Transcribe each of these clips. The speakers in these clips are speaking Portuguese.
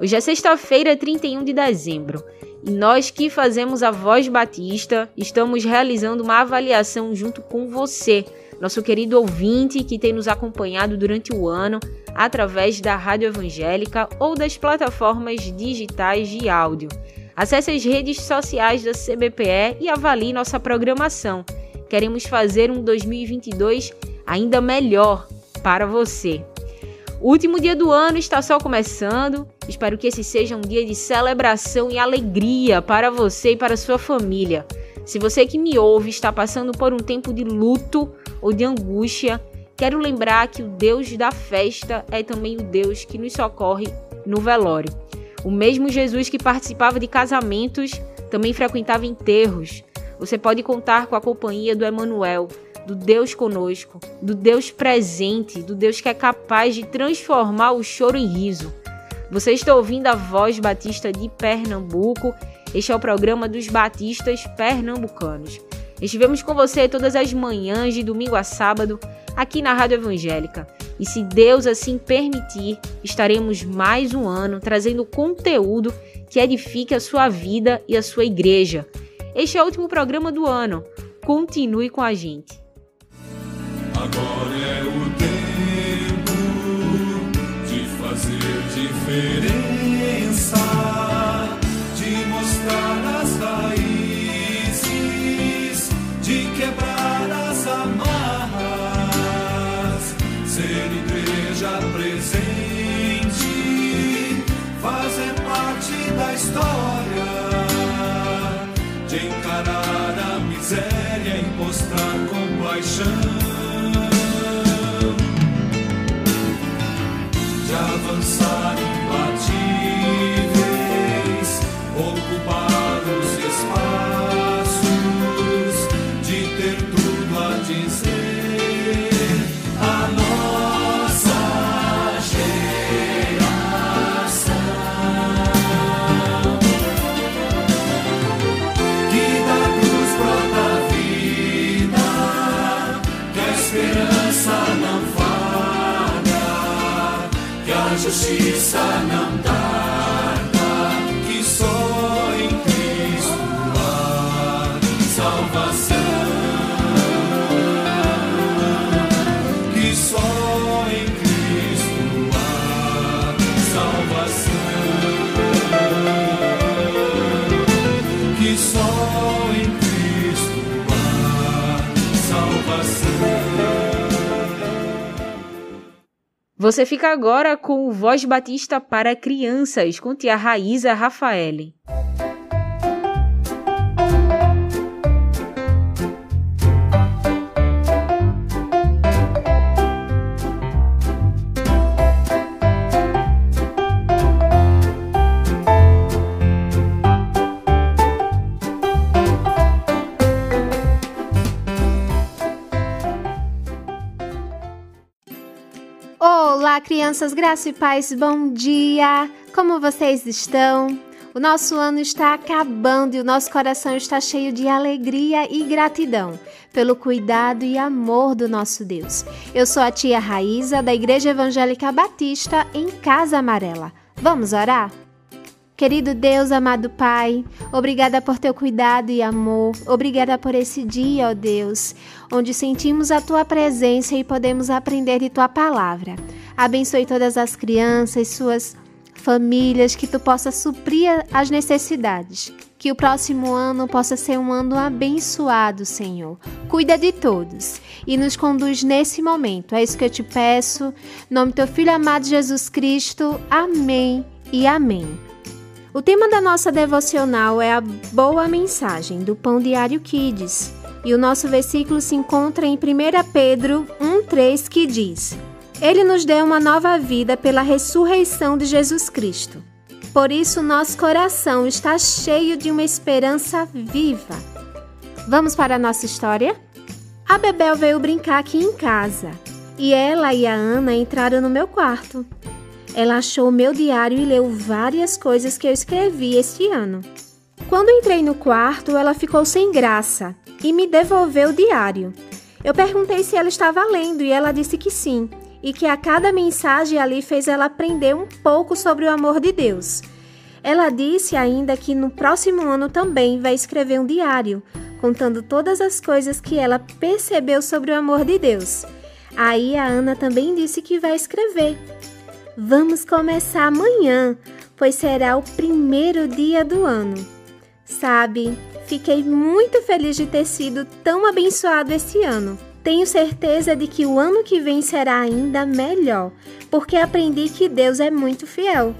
Hoje é sexta-feira, 31 de dezembro. E nós que fazemos a Voz Batista estamos realizando uma avaliação junto com você, nosso querido ouvinte que tem nos acompanhado durante o ano através da Rádio Evangélica ou das plataformas digitais de áudio. Acesse as redes sociais da CBPE e avalie nossa programação. Queremos fazer um 2022 ainda melhor para você. O último dia do ano está só começando. Espero que esse seja um dia de celebração e alegria para você e para sua família. Se você que me ouve está passando por um tempo de luto ou de angústia, quero lembrar que o Deus da festa é também o Deus que nos socorre no velório. O mesmo Jesus que participava de casamentos também frequentava enterros. Você pode contar com a companhia do Emanuel do Deus conosco, do Deus presente, do Deus que é capaz de transformar o choro em riso. Você está ouvindo a voz batista de Pernambuco. Este é o programa dos batistas pernambucanos. Estivemos com você todas as manhãs, de domingo a sábado, aqui na Rádio Evangélica. E se Deus assim permitir, estaremos mais um ano trazendo conteúdo que edifique a sua vida e a sua igreja. Este é o último programa do ano. Continue com a gente. Agora é o tempo de fazer diferença, de mostrar as raízes, de quebrar as amarras, ser igreja presente, fazer parte da história, de encarar a miséria e mostrar compaixão. Avançar justiça não Você fica agora com o Voz Batista para Crianças, com tia Raíza Rafaele. Crianças, graça e paz, bom dia! Como vocês estão? O nosso ano está acabando e o nosso coração está cheio de alegria e gratidão pelo cuidado e amor do nosso Deus. Eu sou a tia Raíza, da Igreja Evangélica Batista, em Casa Amarela. Vamos orar? Querido Deus, amado Pai, obrigada por teu cuidado e amor. Obrigada por esse dia, ó Deus, onde sentimos a tua presença e podemos aprender de tua palavra. Abençoe todas as crianças, suas famílias, que tu possa suprir as necessidades. Que o próximo ano possa ser um ano abençoado, Senhor. Cuida de todos e nos conduz nesse momento. É isso que eu te peço. Em nome do teu filho amado Jesus Cristo. Amém e amém. O tema da nossa devocional é a boa mensagem do Pão Diário Kids. E o nosso versículo se encontra em 1 Pedro 1,3 que diz: Ele nos deu uma nova vida pela ressurreição de Jesus Cristo. Por isso, nosso coração está cheio de uma esperança viva. Vamos para a nossa história? A Bebel veio brincar aqui em casa e ela e a Ana entraram no meu quarto. Ela achou o meu diário e leu várias coisas que eu escrevi este ano. Quando entrei no quarto, ela ficou sem graça e me devolveu o diário. Eu perguntei se ela estava lendo e ela disse que sim, e que a cada mensagem ali fez ela aprender um pouco sobre o amor de Deus. Ela disse ainda que no próximo ano também vai escrever um diário, contando todas as coisas que ela percebeu sobre o amor de Deus. Aí a Ana também disse que vai escrever. Vamos começar amanhã, pois será o primeiro dia do ano. Sabe, fiquei muito feliz de ter sido tão abençoado esse ano. Tenho certeza de que o ano que vem será ainda melhor, porque aprendi que Deus é muito fiel.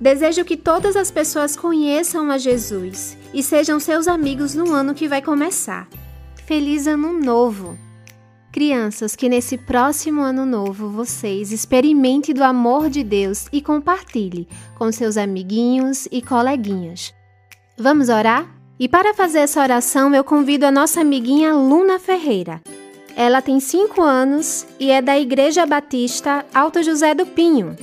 Desejo que todas as pessoas conheçam a Jesus e sejam seus amigos no ano que vai começar. Feliz Ano Novo! Crianças, que nesse próximo ano novo vocês experimentem do amor de Deus e compartilhe com seus amiguinhos e coleguinhas. Vamos orar? E para fazer essa oração, eu convido a nossa amiguinha Luna Ferreira. Ela tem 5 anos e é da Igreja Batista Alto José do Pinho.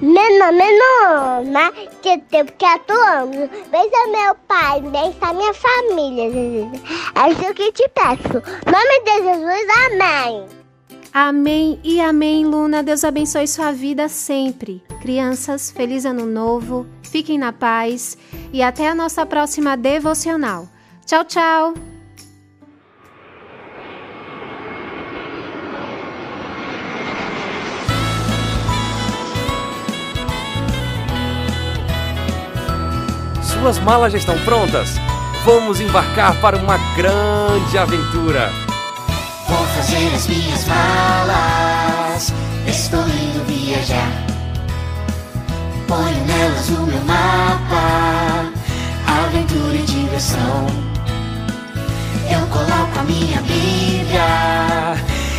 Meu nome é Nona, que tenho quatro anos. Beija meu pai, beija minha família, Jesus. É isso que te peço. Nome de Jesus, amém. Amém e amém, Luna. Deus abençoe sua vida sempre. Crianças, feliz ano novo, fiquem na paz e até a nossa próxima devocional. Tchau, tchau! Suas malas já estão prontas? Vamos embarcar para uma grande aventura! Vou fazer as minhas malas, estou indo viajar. Ponho nelas o meu mapa, aventura e diversão. Eu coloco a minha Bíblia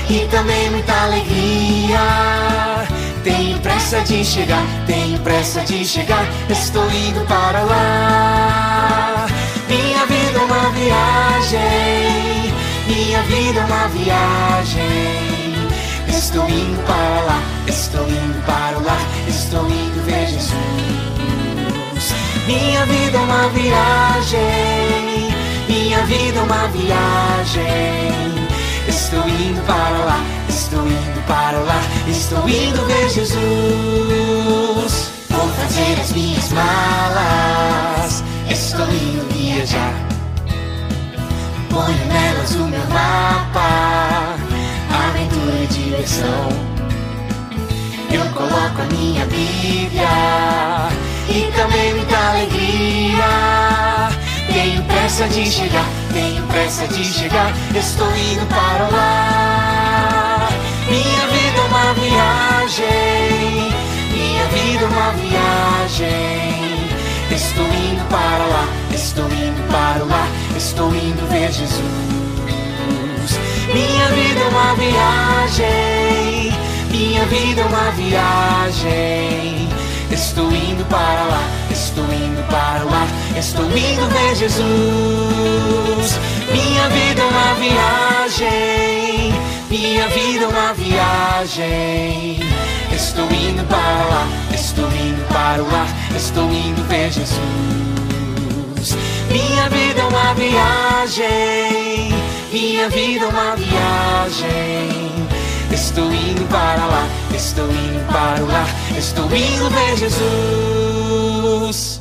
e também muita alegria. Tenho pressa de chegar, tenho pressa de chegar, estou indo para lá. Minha vida é uma viagem, minha vida é uma viagem. Estou indo para lá, estou indo para lá, estou indo ver Jesus. Minha vida é uma viagem, minha vida é uma viagem. Estou indo para lá, estou indo para lá, estou indo ver Jesus. Vou fazer as minhas malas, estou indo viajar. Ponho nelas o meu mapa, aventura e diversão. Eu coloco a minha Bíblia e também muita alegria. Tenho pressa de chegar, tenho pressa de chegar, estou indo para lá. Minha vida é uma viagem, minha vida é uma viagem. Estou indo para lá, estou indo para lá, estou indo ver Jesus. Minha vida é uma viagem, minha vida é uma viagem. Estou indo para lá, estou indo para lá, estou indo ver Jesus. Minha vida é uma viagem, minha vida é uma viagem. Estou indo para lá, estou indo para lá, estou indo ver Jesus. Minha vida é uma viagem, minha vida é uma viagem. Estou indo para lá, estou indo para lá, estou indo ver Jesus.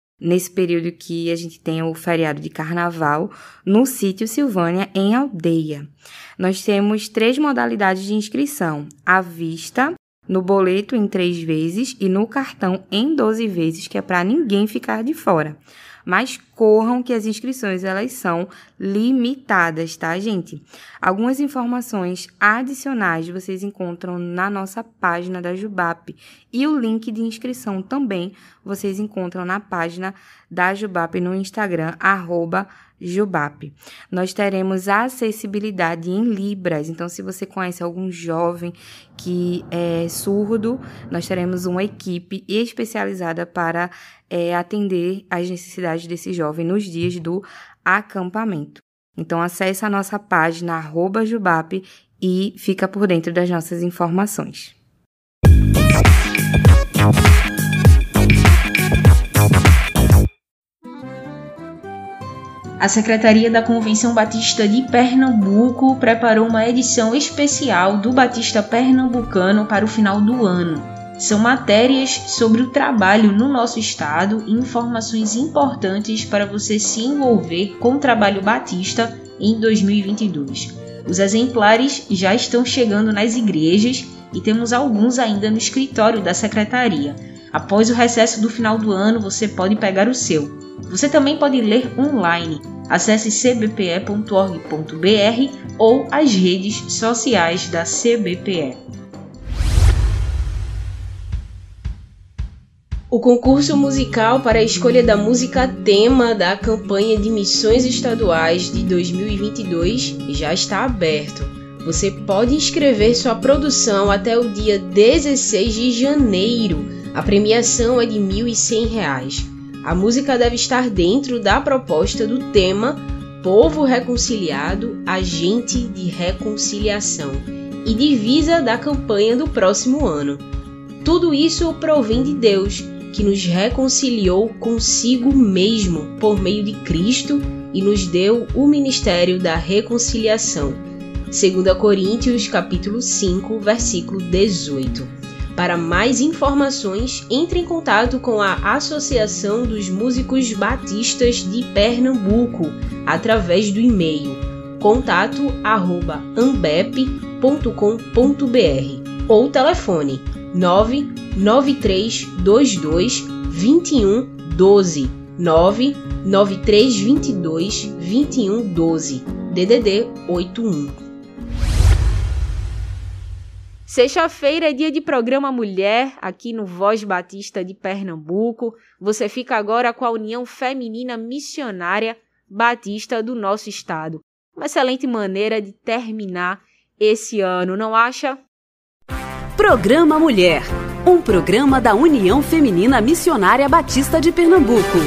nesse período que a gente tem o feriado de carnaval, no sítio Silvânia, em Aldeia. Nós temos três modalidades de inscrição: à vista, no boleto em três vezes e no cartão em 12 vezes, que é para ninguém ficar de fora. Mas corram que as inscrições elas são limitadas, tá, gente? Algumas informações adicionais vocês encontram na nossa página da Jubap e o link de inscrição também vocês encontram na página da Jubap no Instagram arroba Jubap. Nós teremos acessibilidade em Libras, então se você conhece algum jovem que é surdo, nós teremos uma equipe especializada para é, atender às necessidades desse jovem nos dias do acampamento. Então acesse a nossa página arroba Jubap e fica por dentro das nossas informações. A Secretaria da Convenção Batista de Pernambuco preparou uma edição especial do Batista Pernambucano para o final do ano. São matérias sobre o trabalho no nosso estado e informações importantes para você se envolver com o trabalho batista em 2022. Os exemplares já estão chegando nas igrejas e temos alguns ainda no escritório da secretaria. Após o recesso do final do ano, você pode pegar o seu. Você também pode ler online. Acesse cbpe.org.br ou as redes sociais da CBPE. O concurso musical para a escolha da música tema da campanha de missões estaduais de 2022 já está aberto. Você pode inscrever sua produção até o dia 16 de janeiro. A premiação é de R$ 1.100. A música deve estar dentro da proposta do tema Povo Reconciliado, Agente de Reconciliação e divisa da campanha do próximo ano. Tudo isso provém de Deus, que nos reconciliou consigo mesmo por meio de Cristo e nos deu o ministério da reconciliação. 2 Coríntios capítulo 5, versículo 18. Para mais informações, entre em contato com a Associação dos Músicos Batistas de Pernambuco através do e-mail contato@ambep.com.br ou telefone 99322 2112 99322 2112 DDD 81 Sexta-feira é dia de programa Mulher, aqui no Voz Batista de Pernambuco. Você fica agora com a União Feminina Missionária Batista do nosso estado. Uma excelente maneira de terminar esse ano, não acha? Programa Mulher, um programa da União Feminina Missionária Batista de Pernambuco.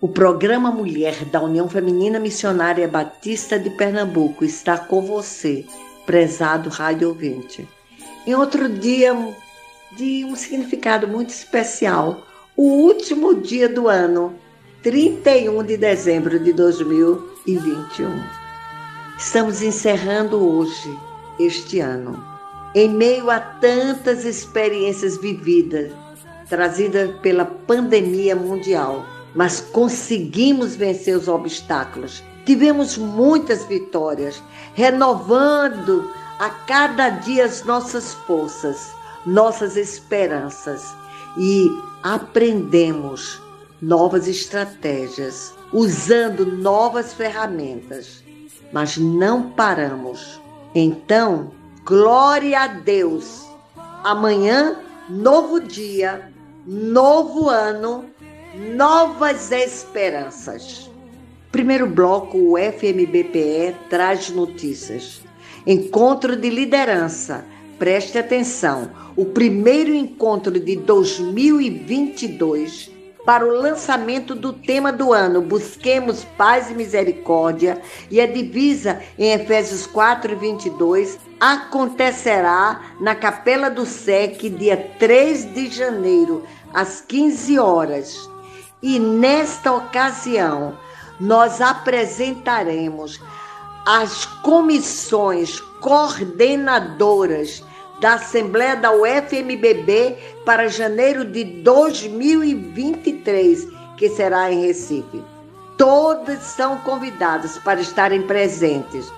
O programa Mulher da União Feminina Missionária Batista de Pernambuco está com você prezado rádio ouvinte. Em outro dia de um significado muito especial, o último dia do ano, 31 de dezembro de 2021. Estamos encerrando hoje este ano, em meio a tantas experiências vividas, trazidas pela pandemia mundial, mas conseguimos vencer os obstáculos Tivemos muitas vitórias, renovando a cada dia as nossas forças, nossas esperanças e aprendemos novas estratégias, usando novas ferramentas, mas não paramos. Então, glória a Deus! Amanhã, novo dia, novo ano, novas esperanças. Primeiro bloco, o FMBPE traz notícias. Encontro de liderança. Preste atenção. O primeiro encontro de 2022 para o lançamento do tema do ano Busquemos Paz e Misericórdia e a divisa em Efésios 4 e 22 acontecerá na Capela do SEC dia 3 de janeiro às 15 horas. E nesta ocasião, nós apresentaremos as comissões coordenadoras da Assembleia da UFMBB para janeiro de 2023, que será em Recife. Todas são convidadas para estarem presentes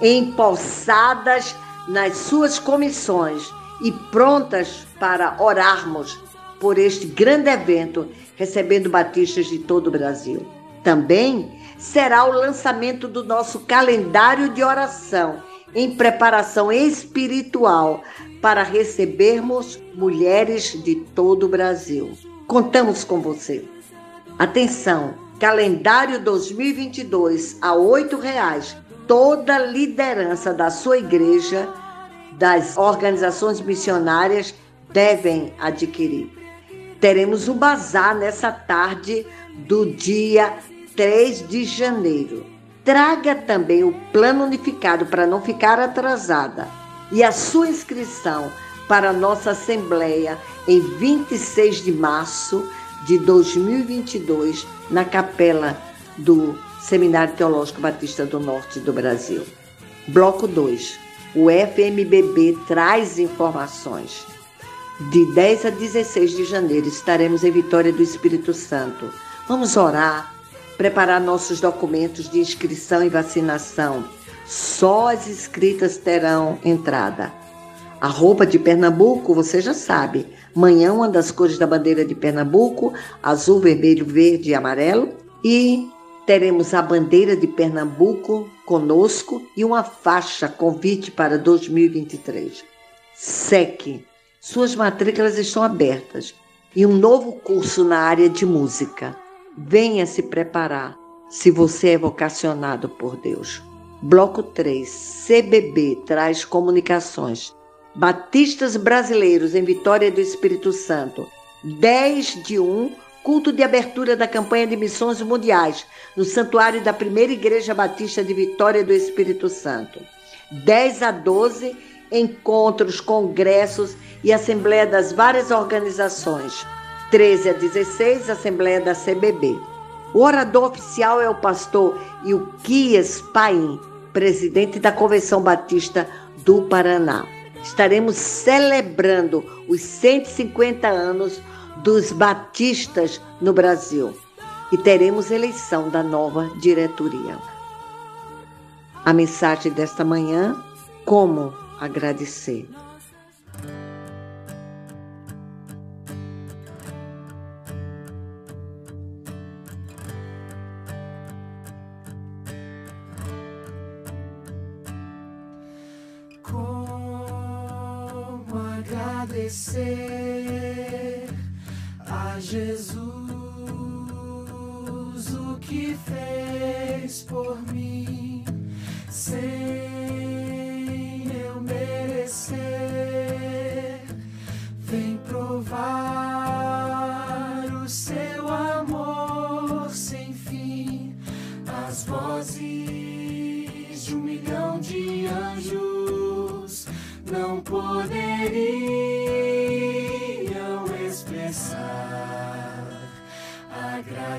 em Poçadas nas suas comissões e prontas para orarmos por este grande evento, recebendo batistas de todo o Brasil. Também será o lançamento do nosso calendário de oração em preparação espiritual para recebermos mulheres de todo o Brasil. Contamos com você. Atenção, calendário 2022 a R$ reais. Toda liderança da sua igreja, das organizações missionárias devem adquirir. Teremos um bazar nessa tarde do dia 3 de janeiro. Traga também o plano unificado para não ficar atrasada e a sua inscrição para a nossa Assembleia em 26 de março de 2022 na capela do Seminário Teológico Batista do Norte do Brasil. Bloco 2. O FMBB traz informações. De 10 a 16 de janeiro estaremos em Vitória do Espírito Santo. Vamos orar, preparar nossos documentos de inscrição e vacinação. Só as inscritas terão entrada. A roupa de Pernambuco, você já sabe. Manhã, uma das cores da bandeira de Pernambuco: azul, vermelho, verde e amarelo. E teremos a bandeira de Pernambuco conosco e uma faixa convite para 2023. SEC. Suas matrículas estão abertas. E um novo curso na área de música. Venha se preparar se você é vocacionado por Deus. Bloco 3, CBB traz comunicações. Batistas brasileiros em Vitória do Espírito Santo. 10 de 1, culto de abertura da campanha de missões mundiais no Santuário da Primeira Igreja Batista de Vitória do Espírito Santo. 10 a 12, encontros, congressos e assembleia das várias organizações. 13 a 16, Assembleia da CBB. O orador oficial é o pastor Ilquias Paim, presidente da Convenção Batista do Paraná. Estaremos celebrando os 150 anos dos batistas no Brasil e teremos eleição da nova diretoria. A mensagem desta manhã: como agradecer. agradecer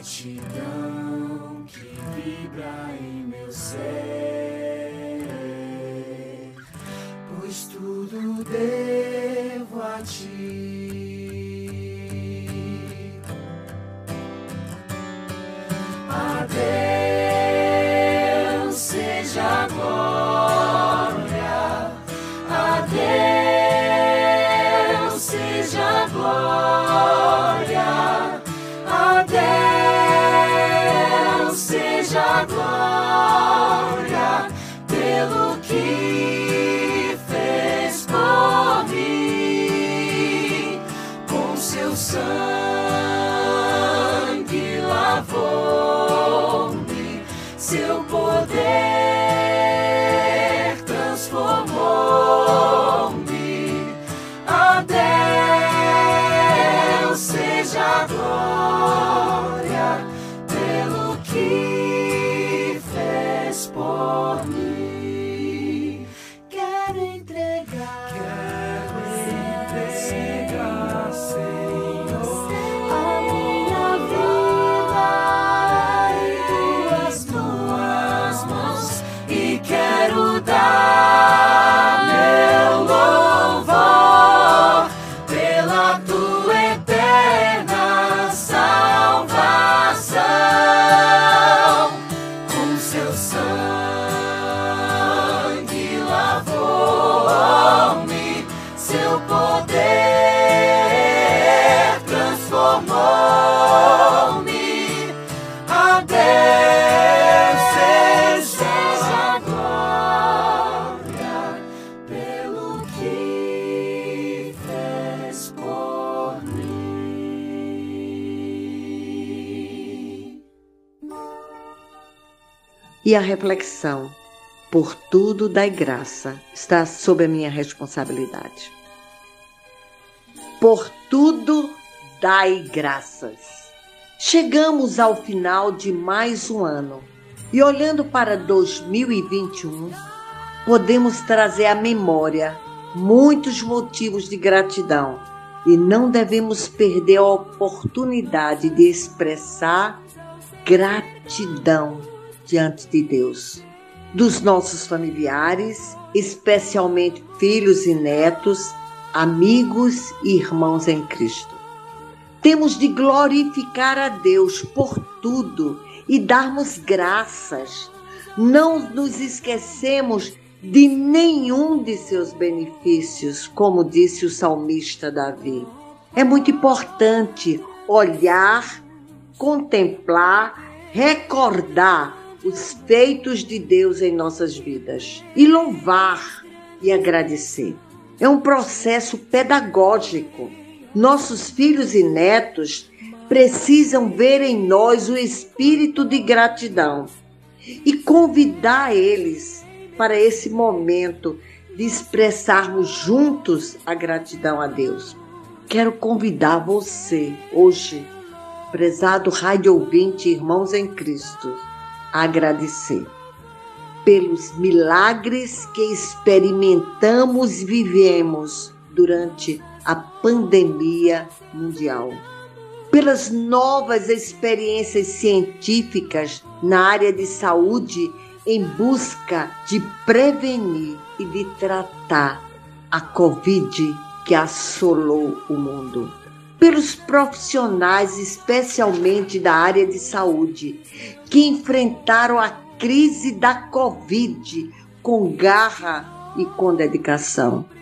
gratidão que vibra em meu ser, a Deus seja glória pelo que fez por mim. E a reflexão, por tudo dai graça, está sob a minha responsabilidade. Por tudo dai graças. Chegamos ao final de mais um ano. E olhando para 2021, podemos trazer à memória muitos motivos de gratidão. E não devemos perder a oportunidade de expressar gratidão diante de Deus, dos nossos familiares, especialmente filhos e netos, amigos e irmãos em Cristo. Temos de glorificar a Deus por tudo e darmos graças. Não nos esquecemos de nenhum de seus benefícios, como disse o salmista Davi. É muito importante olhar, contemplar, recordar os feitos de Deus em nossas vidas e louvar e agradecer. É um processo pedagógico. Nossos filhos e netos precisam ver em nós o espírito de gratidão e convidar eles para esse momento de expressarmos juntos a gratidão a Deus. Quero convidar você hoje, prezado rádio ouvinte, irmãos em Cristo, a agradecer pelos milagres que experimentamos e vivemos durante a pandemia mundial, pelas novas experiências científicas na área de saúde em busca de prevenir e de tratar a Covid que assolou o mundo. Pelos profissionais, especialmente da área de saúde, que enfrentaram a crise da Covid com garra e com dedicação.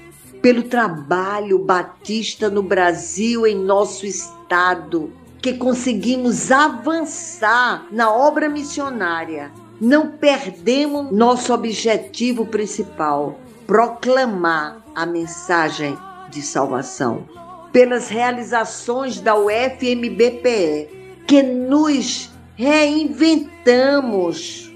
Pelo trabalho batista no Brasil, em nosso estado, que conseguimos avançar na obra missionária não perdemos nosso objetivo principal: proclamar a mensagem de salvação. Pelas realizações da UFMBPE, que nos reinventamos,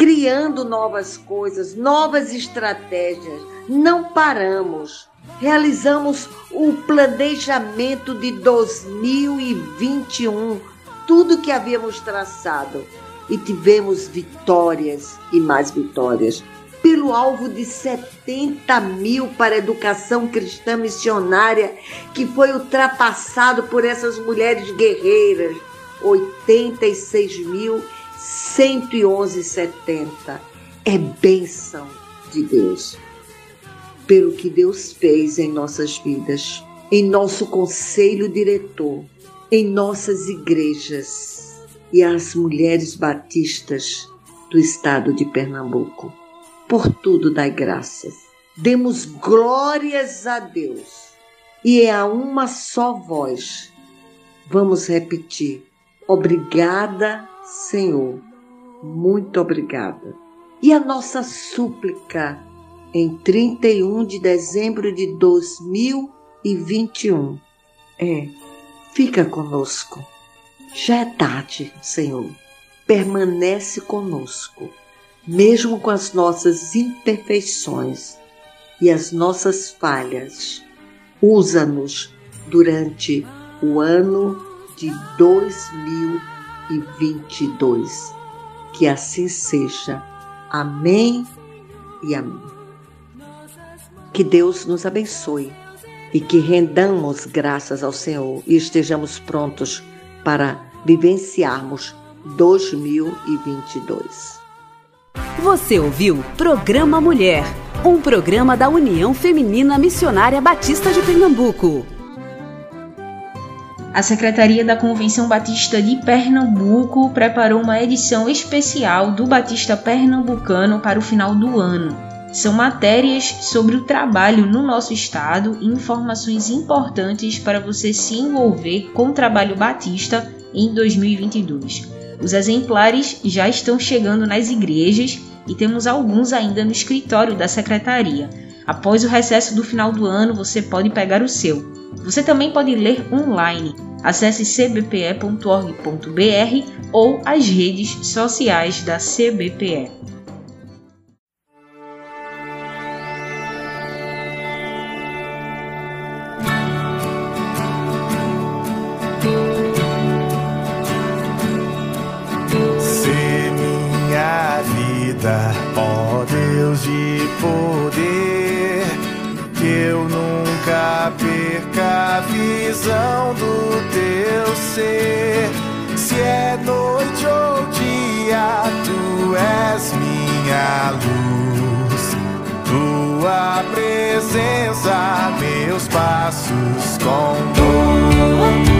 criando novas coisas, novas estratégias, não paramos. Realizamos o planejamento de 2021, tudo que havíamos traçado e tivemos vitórias e mais vitórias. Pelo alvo de 70 mil para a educação cristã missionária, que foi ultrapassado por essas mulheres guerreiras, 86.111,70. É bênção de Deus. Pelo que Deus fez em nossas vidas, em nosso conselho diretor, em nossas igrejas e às mulheres batistas do estado de Pernambuco. Por tudo dai graças. Demos glórias a Deus. E é a uma só voz. Vamos repetir. Obrigada, Senhor. Muito obrigada. E a nossa súplica em 31 de dezembro de 2021 é: fica conosco já é tarde, Senhor. Permanece conosco, mesmo com as nossas imperfeições e as nossas falhas. Usa-nos durante o ano de 2022. Que assim seja. Amém e amém. Que Deus nos abençoe e que rendamos graças ao Senhor e estejamos prontos para vivenciarmos 2022. Você ouviu Programa Mulher, um programa da União Feminina Missionária Batista de Pernambuco. A Secretaria da Convenção Batista de Pernambuco preparou uma edição especial do Batista Pernambucano para o final do ano. São matérias sobre o trabalho no nosso estado e informações importantes para você se envolver com o trabalho batista em 2022. Os exemplares já estão chegando nas igrejas e temos alguns ainda no escritório da secretaria. Após o recesso do final do ano, você pode pegar o seu. Você também pode ler online. Acesse cbpe.org.br ou as redes sociais da CBPE. Ó Deus de poder, que eu nunca perca a visão do teu ser. Se é noite ou dia, tu és minha luz. Tua presença, meus passos conduz.